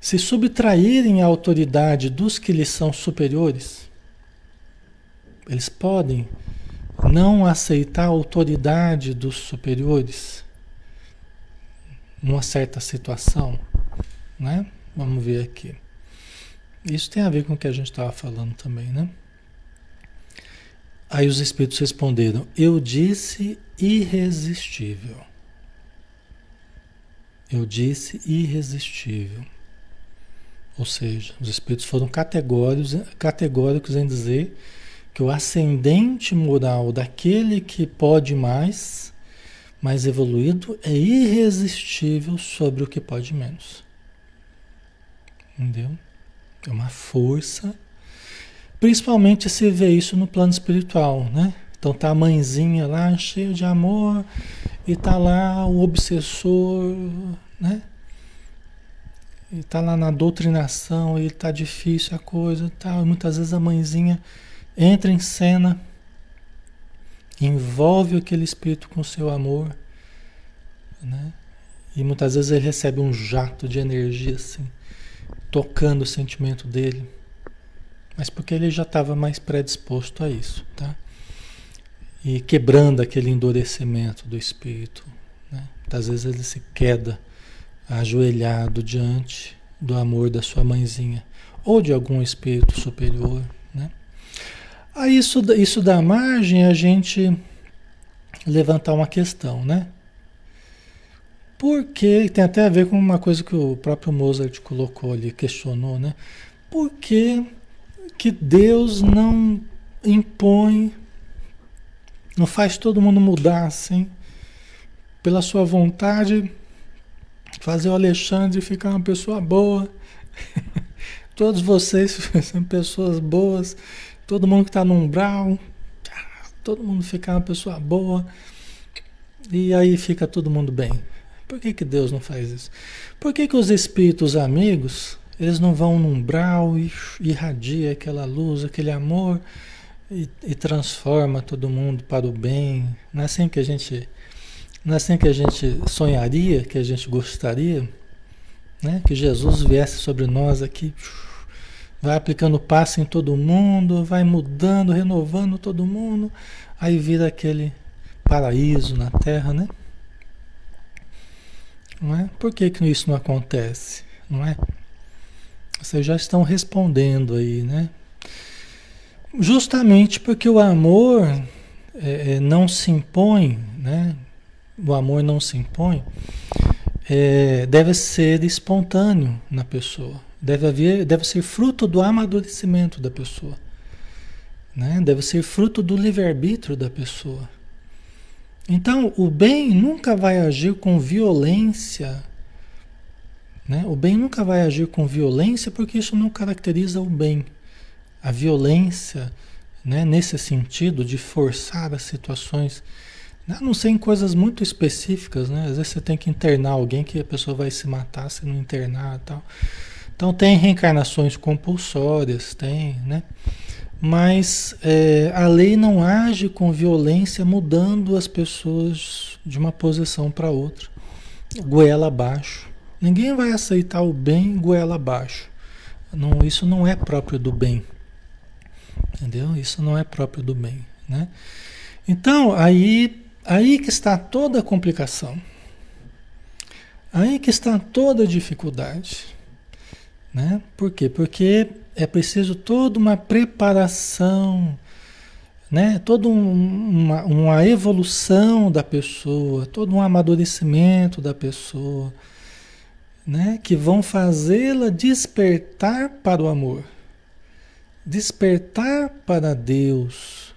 Speaker 1: se subtraírem à autoridade dos que lhes são superiores? Eles podem não aceitar a autoridade dos superiores numa certa situação, né? Vamos ver aqui. Isso tem a ver com o que a gente estava falando também, né? Aí os espíritos responderam: Eu disse irresistível. Eu disse irresistível. Ou seja, os espíritos foram categóricos, categóricos em dizer que o ascendente moral daquele que pode mais, mais evoluído, é irresistível sobre o que pode menos. Entendeu? É uma força. Principalmente se vê isso no plano espiritual, né? Então tá a mãezinha lá, cheia de amor, e tá lá o obsessor, né? E tá lá na doutrinação, e tá difícil a coisa, tal. E muitas vezes a mãezinha entra em cena, envolve aquele espírito com seu amor, né? E muitas vezes ele recebe um jato de energia assim, tocando o sentimento dele, mas porque ele já estava mais predisposto a isso, tá? E quebrando aquele endurecimento do espírito, né? Muitas vezes ele se queda ajoelhado diante do amor da sua mãezinha ou de algum espírito superior, né? Aí isso, isso dá margem a gente levantar uma questão, né? Porque tem até a ver com uma coisa que o próprio Mozart colocou ali, questionou, né? Por que, que Deus não impõe, não faz todo mundo mudar assim, pela sua vontade, fazer o Alexandre ficar uma pessoa boa? Todos vocês são pessoas boas, Todo mundo que está no umbral, todo mundo ficar uma pessoa boa. E aí fica todo mundo bem. Por que, que Deus não faz isso? Por que, que os espíritos amigos, eles não vão no umbral e irradia aquela luz, aquele amor e, e, transforma todo mundo para o bem? Não é assim que a gente, não é assim que a gente sonharia, que a gente gostaria, né? Que Jesus viesse sobre nós aqui vai aplicando passe em todo mundo, vai mudando, renovando todo mundo, aí vira aquele paraíso na Terra, né? Não é? Por que, que isso não acontece? Não é? Vocês já estão respondendo aí, né? Justamente porque o amor é, é não se impõe, né? O amor não se impõe, é, deve ser espontâneo na pessoa. Deve, haver, deve ser fruto do amadurecimento da pessoa. Né? Deve ser fruto do livre-arbítrio da pessoa. Então, o bem nunca vai agir com violência. Né? O bem nunca vai agir com violência porque isso não caracteriza o bem. A violência, né, nesse sentido de forçar as situações, a não ser em coisas muito específicas, né? Às vezes você tem que internar alguém que a pessoa vai se matar se não internar tal. Então tem reencarnações compulsórias, tem, né? Mas é, a lei não age com violência mudando as pessoas de uma posição para outra. Goela abaixo. Ninguém vai aceitar o bem goela abaixo. Não, isso não é próprio do bem. Entendeu? Isso não é próprio do bem. Né? Então, aí, aí que está toda a complicação. Aí que está toda a dificuldade. Né? Por quê? Porque é preciso toda uma preparação, né? toda um, uma, uma evolução da pessoa, todo um amadurecimento da pessoa, né? que vão fazê-la despertar para o amor, despertar para Deus,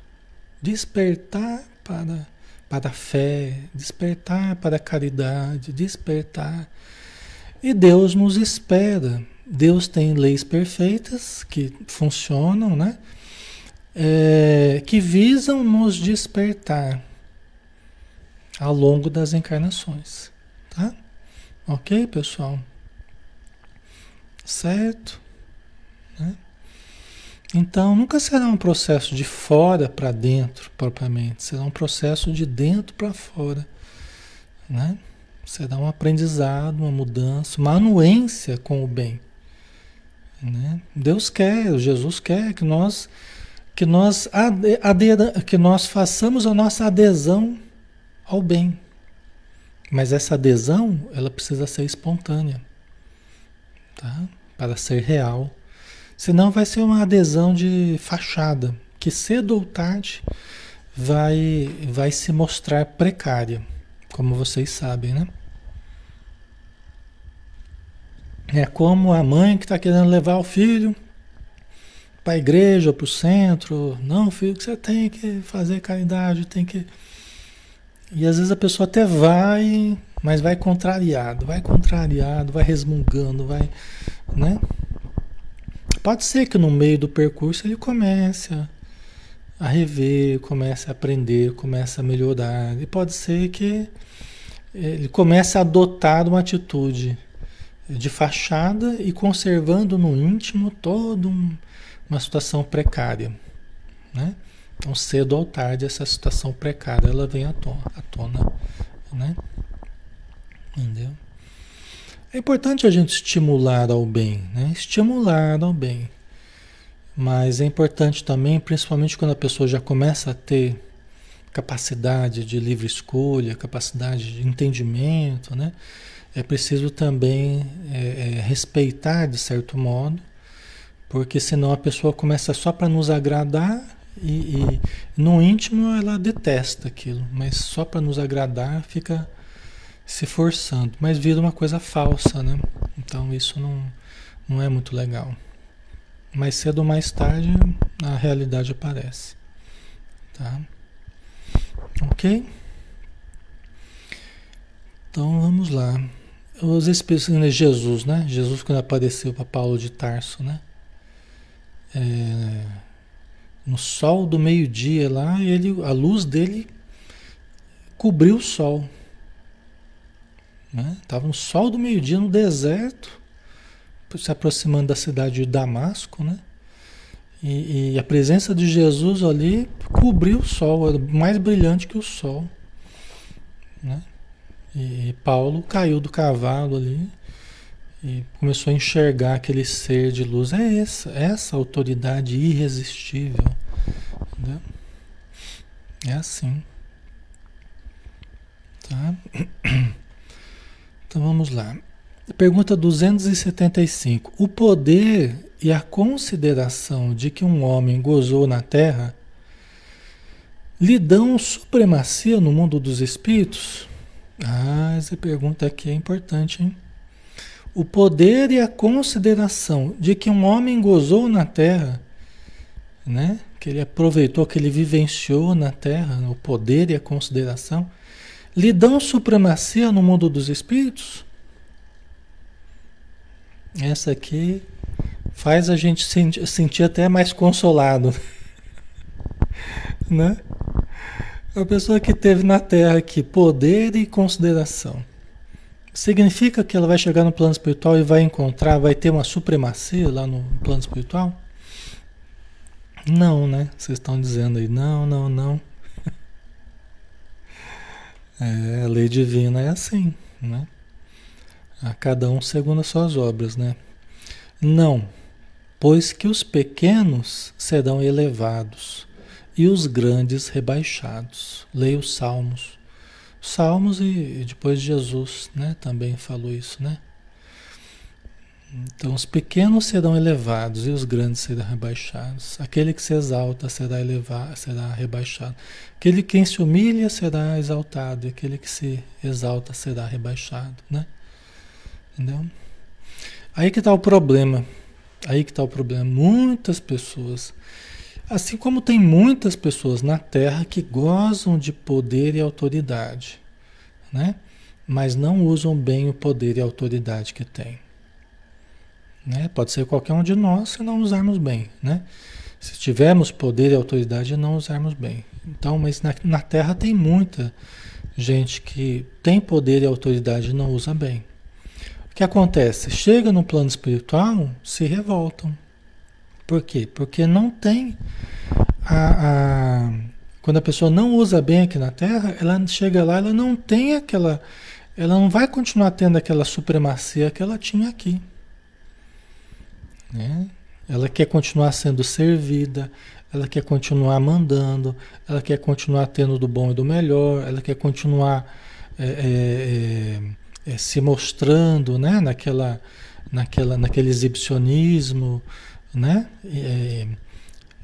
Speaker 1: despertar para, para a fé, despertar para a caridade, despertar. E Deus nos espera Deus tem leis perfeitas que funcionam, né? É, que visam nos despertar ao longo das encarnações, tá? Ok, pessoal? Certo? Né? Então, nunca será um processo de fora para dentro, propriamente. Será um processo de dentro para fora, né? Será um aprendizado, uma mudança, uma anuência com o bem. Né? Deus quer, Jesus quer que nós que nós adera, que nós façamos a nossa adesão ao bem. Mas essa adesão, ela precisa ser espontânea, tá? Para ser real. Senão vai ser uma adesão de fachada, que cedo ou tarde vai, vai se mostrar precária, como vocês sabem, né? É como a mãe que está querendo levar o filho para a igreja, para o centro. Não, filho, que você tem que fazer caridade, tem que. E às vezes a pessoa até vai, mas vai contrariado, vai contrariado, vai resmungando, vai. Né? Pode ser que no meio do percurso ele comece a, rever, comece a aprender, comece a melhorar. E pode ser que ele comece a adotar uma atitude de fachada e conservando no íntimo toda um, uma situação precária. Né? Então, cedo ou tarde, essa situação precária ela vem à tona. À tona né? Entendeu? É importante a gente estimular ao bem, né? estimular ao bem. Mas é importante também, principalmente quando a pessoa já começa a ter capacidade de livre escolha, capacidade de entendimento, né? é preciso também é, é, respeitar de certo modo, porque senão a pessoa começa só para nos agradar e, e, no íntimo ela detesta aquilo, mas só para nos agradar fica se forçando, mas vira uma coisa falsa, né? Então isso não, não é muito legal. Mais cedo ou mais tarde a realidade aparece, tá? Ok? Então vamos lá. Os espíritos, né, Jesus, né? Jesus quando apareceu para Paulo de Tarso, né? É, no sol do meio-dia lá, ele, a luz dele cobriu o sol. Né? Tava no sol do meio-dia no deserto, se aproximando da cidade de Damasco, né? E, e, a presença de Jesus ali cobriu o sol, era mais brilhante que o sol. Né? E Paulo caiu do cavalo ali e começou a enxergar aquele ser de luz. É essa, essa autoridade irresistível. Entendeu? É assim. Tá? Então vamos lá. Pergunta 275. O poder e a consideração de que um homem gozou na terra lhe dão supremacia no mundo dos espíritos? Ah, essa pergunta aqui é importante, hein? O poder e a consideração de que um homem gozou na terra, né? Que ele aproveitou, que ele vivenciou na terra, o poder e a consideração, lhe dão supremacia no mundo dos espíritos? Essa aqui faz a gente sentir, sentir até mais consolado, né? A pessoa que teve na Terra aqui poder e consideração. Significa que ela vai chegar no plano espiritual e vai encontrar, vai ter uma supremacia lá no plano espiritual? Não, né? Vocês estão dizendo aí, não, não, não. É, a lei divina é assim, né? A cada um segundo as suas obras, né? Não, pois que os pequenos serão elevados e os grandes rebaixados. Leia os Salmos. Salmos e, depois Jesus, né? Também falou isso, né? Então os pequenos serão elevados e os grandes serão rebaixados. Aquele que se exalta será elevado, será rebaixado. Aquele quem se humilha será exaltado e aquele que se exalta será rebaixado, né? Entendeu? Aí que está o problema. Aí que está o problema. Muitas pessoas Assim como tem muitas pessoas na Terra que gozam de poder e autoridade, né? mas não usam bem o poder e autoridade que têm. Né? Pode ser qualquer um de nós se não usarmos bem. Né? Se tivermos poder e autoridade não usarmos bem. Então, mas na, na Terra tem muita gente que tem poder e autoridade e não usa bem. O que acontece? Chega no plano espiritual, se revoltam por quê? Porque não tem a, a, quando a pessoa não usa bem aqui na Terra, ela chega lá, ela não tem aquela, ela não vai continuar tendo aquela supremacia que ela tinha aqui. Né? Ela quer continuar sendo servida, ela quer continuar mandando, ela quer continuar tendo do bom e do melhor, ela quer continuar é, é, é, é se mostrando né? naquela, naquela, naquele exibicionismo, né? É,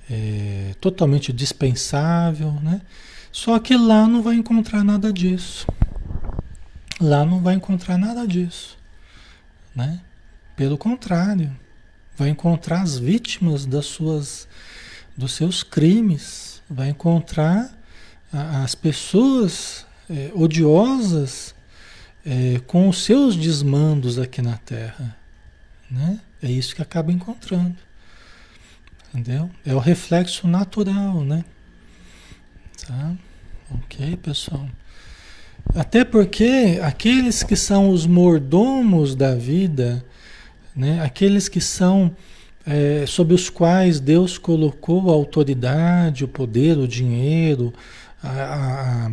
Speaker 1: é, totalmente dispensável, né? Só que lá não vai encontrar nada disso. Lá não vai encontrar nada disso, né? Pelo contrário, vai encontrar as vítimas das suas, dos seus crimes, vai encontrar as pessoas é, odiosas é, com os seus desmandos aqui na Terra, né? É isso que acaba encontrando. Entendeu? É o reflexo natural, né? Tá? Ok, pessoal. Até porque aqueles que são os mordomos da vida, né? aqueles que são é, sob os quais Deus colocou a autoridade, o poder, o dinheiro, a, a,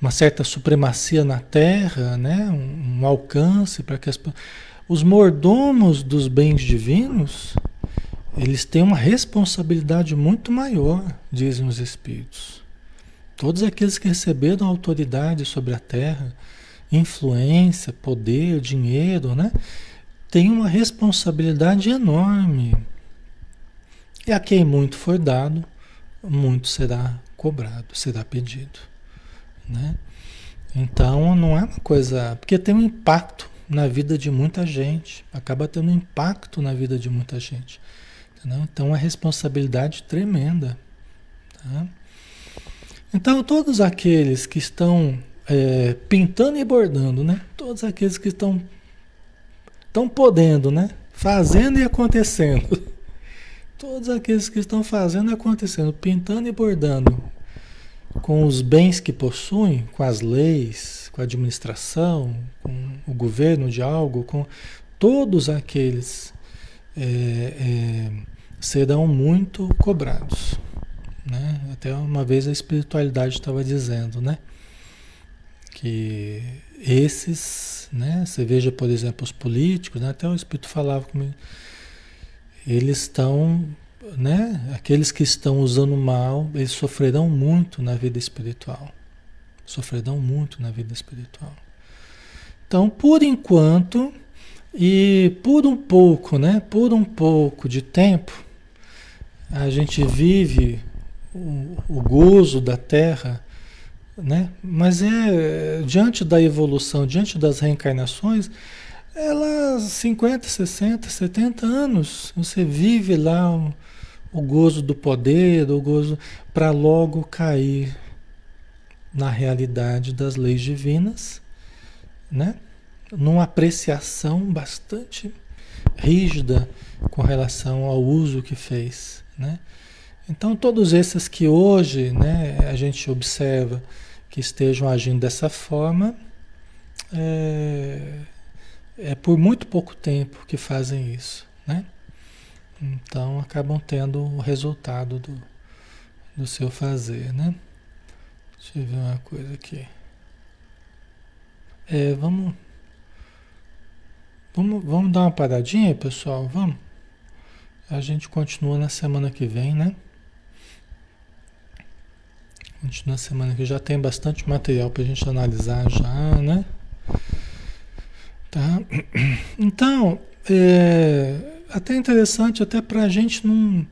Speaker 1: uma certa supremacia na terra, né? um, um alcance para que as, os mordomos dos bens divinos, eles têm uma responsabilidade muito maior, dizem os Espíritos. Todos aqueles que receberam autoridade sobre a terra, influência, poder, dinheiro, né? Têm uma responsabilidade enorme. E a quem muito for dado, muito será cobrado, será pedido. Né? Então não é uma coisa. Porque tem um impacto na vida de muita gente, acaba tendo um impacto na vida de muita gente. Entendeu? Então, é responsabilidade tremenda. Tá? Então, todos aqueles que estão é, pintando e bordando, né? Todos aqueles que estão, estão podendo, né? Fazendo e acontecendo. Todos aqueles que estão fazendo e acontecendo, pintando e bordando, com os bens que possuem, com as leis, com a administração, com o governo de algo, com todos aqueles é, é, serão muito cobrados. Né? Até uma vez a espiritualidade estava dizendo, né? Que esses, né? Você veja, por exemplo, os políticos, né? até o Espírito falava comigo, eles estão, né? Aqueles que estão usando mal, eles sofrerão muito na vida espiritual. Sofrerão muito na vida espiritual. Então, por enquanto, e por um pouco, né? Por um pouco de tempo, a gente vive o, o gozo da terra, né? Mas é diante da evolução, diante das reencarnações, elas 50, 60, 70 anos, você vive lá o, o gozo do poder, o gozo para logo cair na realidade das leis divinas, né? Numa apreciação bastante rígida com relação ao uso que fez, né? Então todos esses que hoje, né, a gente observa que estejam agindo dessa forma, é, é por muito pouco tempo que fazem isso, né? Então acabam tendo o resultado do, do seu fazer, né? Deixa eu ver uma coisa aqui. É, vamos Vamos, vamos dar uma paradinha, pessoal? Vamos? A gente continua na semana que vem, né? Continua na semana que já tem bastante material para a gente analisar já, né? Tá? Então, é até interessante até para a gente não...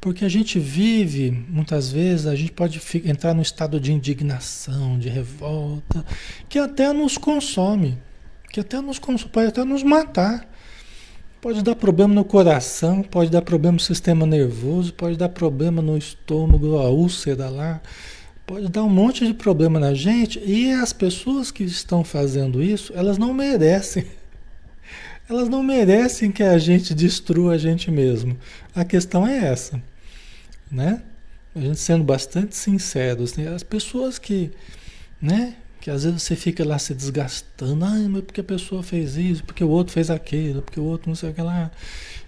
Speaker 1: Porque a gente vive, muitas vezes, a gente pode entrar num estado de indignação, de revolta, que até nos consome que até nos pode até nos matar. Pode dar problema no coração, pode dar problema no sistema nervoso, pode dar problema no estômago, a úlcera lá, pode dar um monte de problema na gente. E as pessoas que estão fazendo isso, elas não merecem. Elas não merecem que a gente destrua a gente mesmo. A questão é essa, né? A gente sendo bastante sinceros, né? as pessoas que, né, que às vezes você fica lá se desgastando, ah, mas porque a pessoa fez isso, porque o outro fez aquilo, porque o outro não sei o que lá.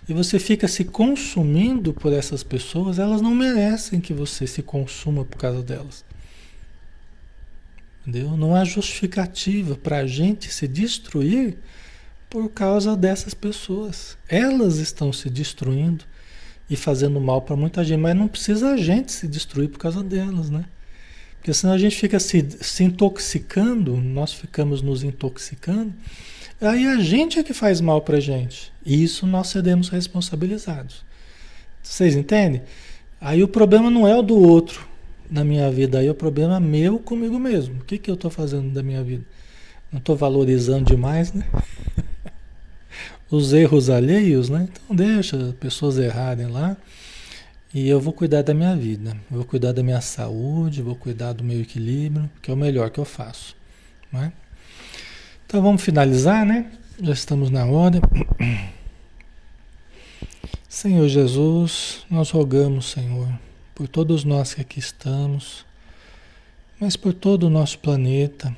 Speaker 1: E você fica se consumindo por essas pessoas, elas não merecem que você se consuma por causa delas. Entendeu? Não há justificativa para a gente se destruir por causa dessas pessoas. Elas estão se destruindo e fazendo mal para muita gente, mas não precisa a gente se destruir por causa delas, né? Porque senão a gente fica se, se intoxicando, nós ficamos nos intoxicando, aí a gente é que faz mal para gente. E isso nós seremos responsabilizados. Vocês entendem? Aí o problema não é o do outro na minha vida, aí o problema é meu comigo mesmo. O que, que eu estou fazendo da minha vida? Não estou valorizando demais, né? Os erros alheios, né? Então deixa pessoas errarem lá. E eu vou cuidar da minha vida, vou cuidar da minha saúde, vou cuidar do meu equilíbrio, que é o melhor que eu faço. Né? Então vamos finalizar, né? Já estamos na hora. Senhor Jesus, nós rogamos, Senhor, por todos nós que aqui estamos, mas por todo o nosso planeta,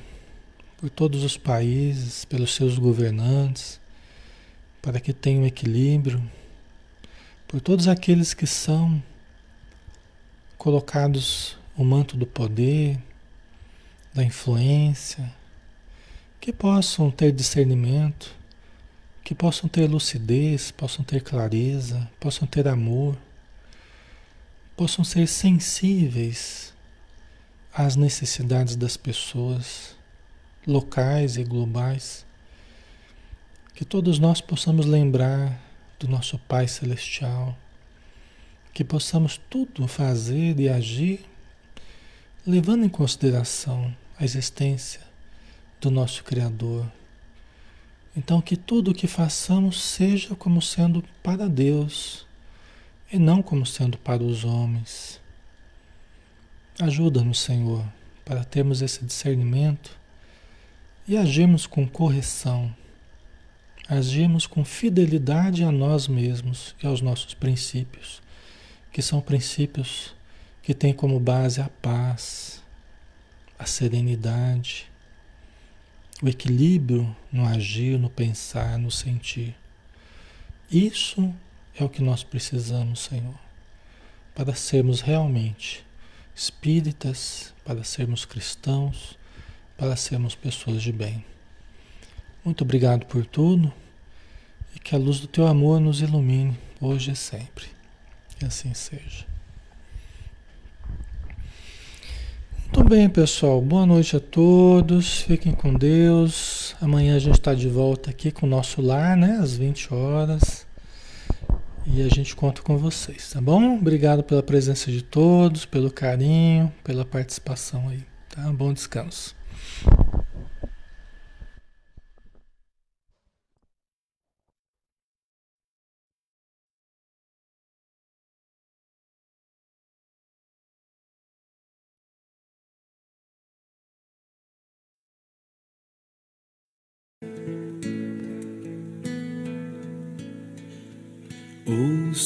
Speaker 1: por todos os países, pelos seus governantes, para que tenham equilíbrio, por todos aqueles que são colocados o manto do poder, da influência, que possam ter discernimento, que possam ter lucidez, possam ter clareza, possam ter amor, possam ser sensíveis às necessidades das pessoas, locais e globais. Que todos nós possamos lembrar do nosso Pai Celestial, que possamos tudo fazer e agir levando em consideração a existência do nosso Criador. Então, que tudo o que façamos seja como sendo para Deus e não como sendo para os homens. Ajuda-nos, Senhor, para termos esse discernimento e agirmos com correção agimos com fidelidade a nós mesmos e aos nossos princípios, que são princípios que têm como base a paz, a serenidade, o equilíbrio no agir, no pensar, no sentir. Isso é o que nós precisamos, Senhor, para sermos realmente espíritas, para sermos cristãos, para sermos pessoas de bem. Muito obrigado por tudo e que a luz do teu amor nos ilumine hoje e sempre. Que assim seja. Muito bem, pessoal. Boa noite a todos. Fiquem com Deus. Amanhã a gente está de volta aqui com o nosso lar, né? Às 20 horas. E a gente conta com vocês, tá bom? Obrigado pela presença de todos, pelo carinho, pela participação aí, tá? Bom descanso.